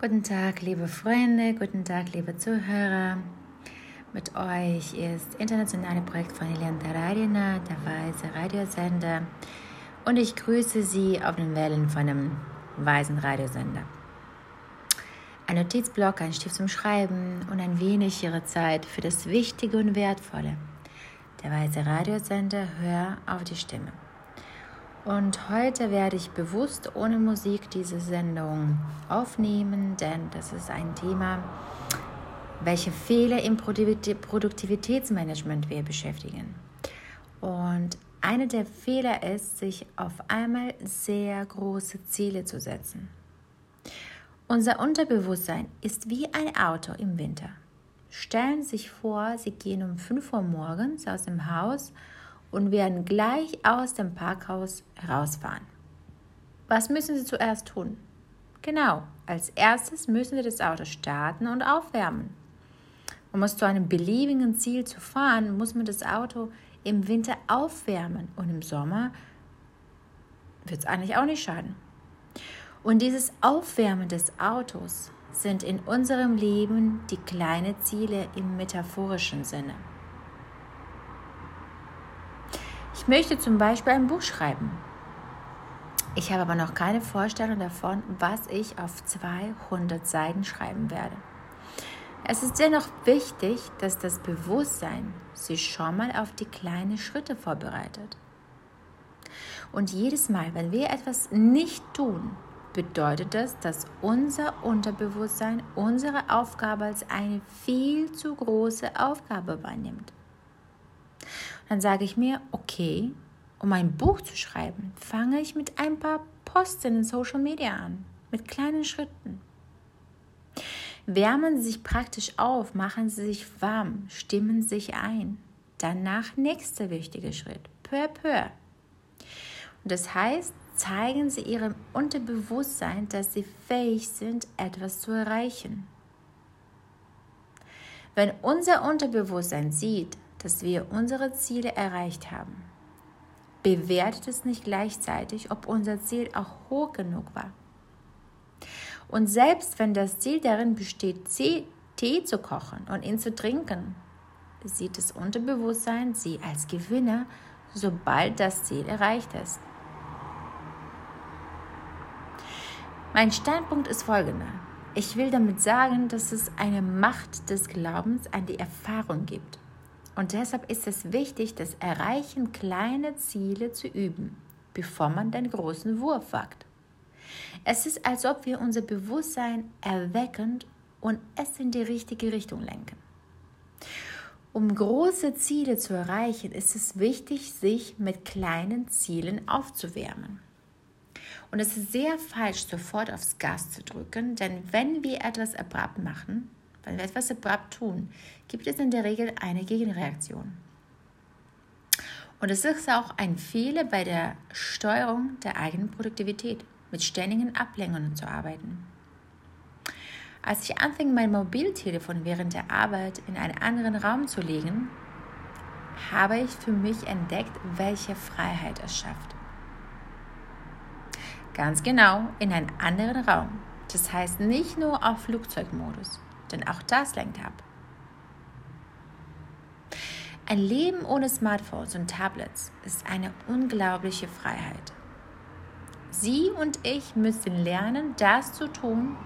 Guten Tag, liebe Freunde, guten Tag, liebe Zuhörer. Mit euch ist internationale Projekt von Elian Taradina, der Weise Radiosender. Und ich grüße Sie auf den Wellen von einem weisen Radiosender. Ein Notizblock, ein Stift zum Schreiben und ein wenig Ihre Zeit für das Wichtige und Wertvolle. Der weise Radiosender, hör auf die Stimme. Und heute werde ich bewusst ohne Musik diese Sendung aufnehmen, denn das ist ein Thema, welche Fehler im Produktivitätsmanagement wir beschäftigen. Und einer der Fehler ist, sich auf einmal sehr große Ziele zu setzen. Unser Unterbewusstsein ist wie ein Auto im Winter. Stellen Sie sich vor, Sie gehen um 5 Uhr morgens aus dem Haus und werden gleich aus dem Parkhaus rausfahren. Was müssen Sie zuerst tun? Genau, als erstes müssen Sie das Auto starten und aufwärmen. Um es zu einem beliebigen Ziel zu fahren, muss man das Auto im Winter aufwärmen und im Sommer wird es eigentlich auch nicht schaden. Und dieses Aufwärmen des Autos sind in unserem Leben die kleinen Ziele im metaphorischen Sinne. Ich möchte zum Beispiel ein Buch schreiben. Ich habe aber noch keine Vorstellung davon, was ich auf 200 Seiten schreiben werde. Es ist dennoch wichtig, dass das Bewusstsein sich schon mal auf die kleinen Schritte vorbereitet. Und jedes Mal, wenn wir etwas nicht tun, bedeutet das, dass unser Unterbewusstsein unsere Aufgabe als eine viel zu große Aufgabe wahrnimmt dann sage ich mir, okay, um ein Buch zu schreiben, fange ich mit ein paar Posten in Social Media an, mit kleinen Schritten. Wärmen Sie sich praktisch auf, machen Sie sich warm, stimmen sich ein. Danach nächster wichtige Schritt, peu à peu. Und das heißt, zeigen Sie Ihrem Unterbewusstsein, dass Sie fähig sind, etwas zu erreichen. Wenn unser Unterbewusstsein sieht, dass wir unsere Ziele erreicht haben. Bewertet es nicht gleichzeitig, ob unser Ziel auch hoch genug war. Und selbst wenn das Ziel darin besteht, Tee zu kochen und ihn zu trinken, sieht das Unterbewusstsein Sie als Gewinner, sobald das Ziel erreicht ist. Mein Standpunkt ist folgender. Ich will damit sagen, dass es eine Macht des Glaubens an die Erfahrung gibt. Und deshalb ist es wichtig, das Erreichen kleiner Ziele zu üben, bevor man den großen Wurf wagt. Es ist, als ob wir unser Bewusstsein erwecken und es in die richtige Richtung lenken. Um große Ziele zu erreichen, ist es wichtig, sich mit kleinen Zielen aufzuwärmen. Und es ist sehr falsch, sofort aufs Gas zu drücken, denn wenn wir etwas abrupt machen, wenn wir etwas abrupt tun, gibt es in der Regel eine Gegenreaktion. Und es ist auch ein Fehler bei der Steuerung der eigenen Produktivität, mit ständigen Ablenkungen zu arbeiten. Als ich anfing, mein Mobiltelefon während der Arbeit in einen anderen Raum zu legen, habe ich für mich entdeckt, welche Freiheit es schafft. Ganz genau in einen anderen Raum. Das heißt nicht nur auf Flugzeugmodus denn auch das lenkt ab. Ein Leben ohne Smartphones und Tablets ist eine unglaubliche Freiheit. Sie und ich müssen lernen, das zu tun,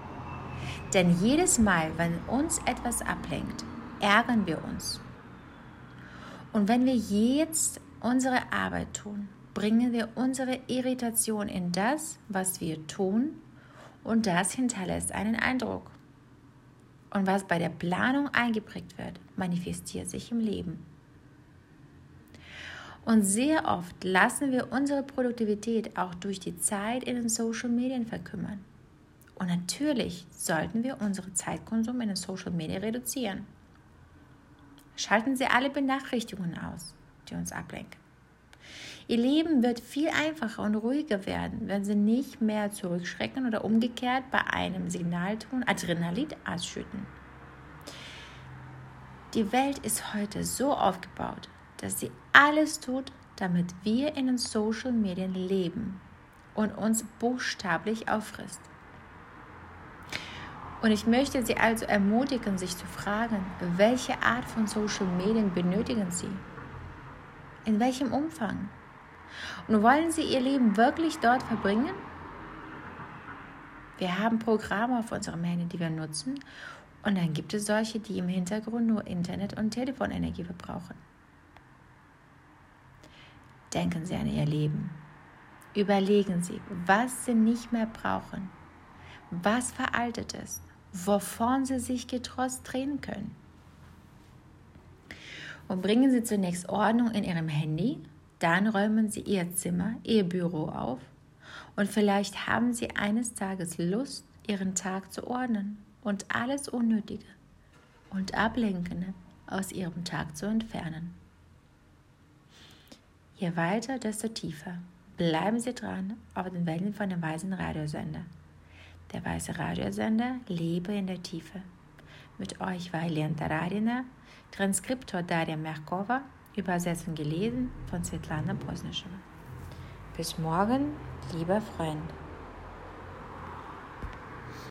denn jedes Mal, wenn uns etwas ablenkt, ärgern wir uns. Und wenn wir jetzt unsere Arbeit tun, bringen wir unsere Irritation in das, was wir tun, und das hinterlässt einen Eindruck. Und was bei der Planung eingeprägt wird, manifestiert sich im Leben. Und sehr oft lassen wir unsere Produktivität auch durch die Zeit in den Social Medien verkümmern. Und natürlich sollten wir unseren Zeitkonsum in den Social Media reduzieren. Schalten Sie alle Benachrichtigungen aus, die uns ablenken. Ihr Leben wird viel einfacher und ruhiger werden, wenn Sie nicht mehr zurückschrecken oder umgekehrt bei einem Signalton Adrenalin ausschütten. Die Welt ist heute so aufgebaut, dass sie alles tut, damit wir in den Social Medien leben und uns buchstäblich auffrisst. Und ich möchte Sie also ermutigen, sich zu fragen, welche Art von Social Medien benötigen Sie? In welchem Umfang? Und wollen Sie Ihr Leben wirklich dort verbringen? Wir haben Programme auf unserem Handy, die wir nutzen. Und dann gibt es solche, die im Hintergrund nur Internet- und Telefonenergie verbrauchen. Denken Sie an Ihr Leben. Überlegen Sie, was Sie nicht mehr brauchen, was veraltet ist, wovon Sie sich getrost drehen können. Und bringen Sie zunächst Ordnung in Ihrem Handy, dann räumen Sie Ihr Zimmer, Ihr Büro auf und vielleicht haben Sie eines Tages Lust, Ihren Tag zu ordnen und alles Unnötige und Ablenkende aus Ihrem Tag zu entfernen. Je weiter, desto tiefer. Bleiben Sie dran auf den Wellen von dem weißen Radiosender. Der weiße Radiosender lebe in der Tiefe. Mit euch war Helena Taradina, Transkriptor Daria Merkova, Übersetzung gelesen von Svetlana Posnischewa. Bis morgen, lieber Freund.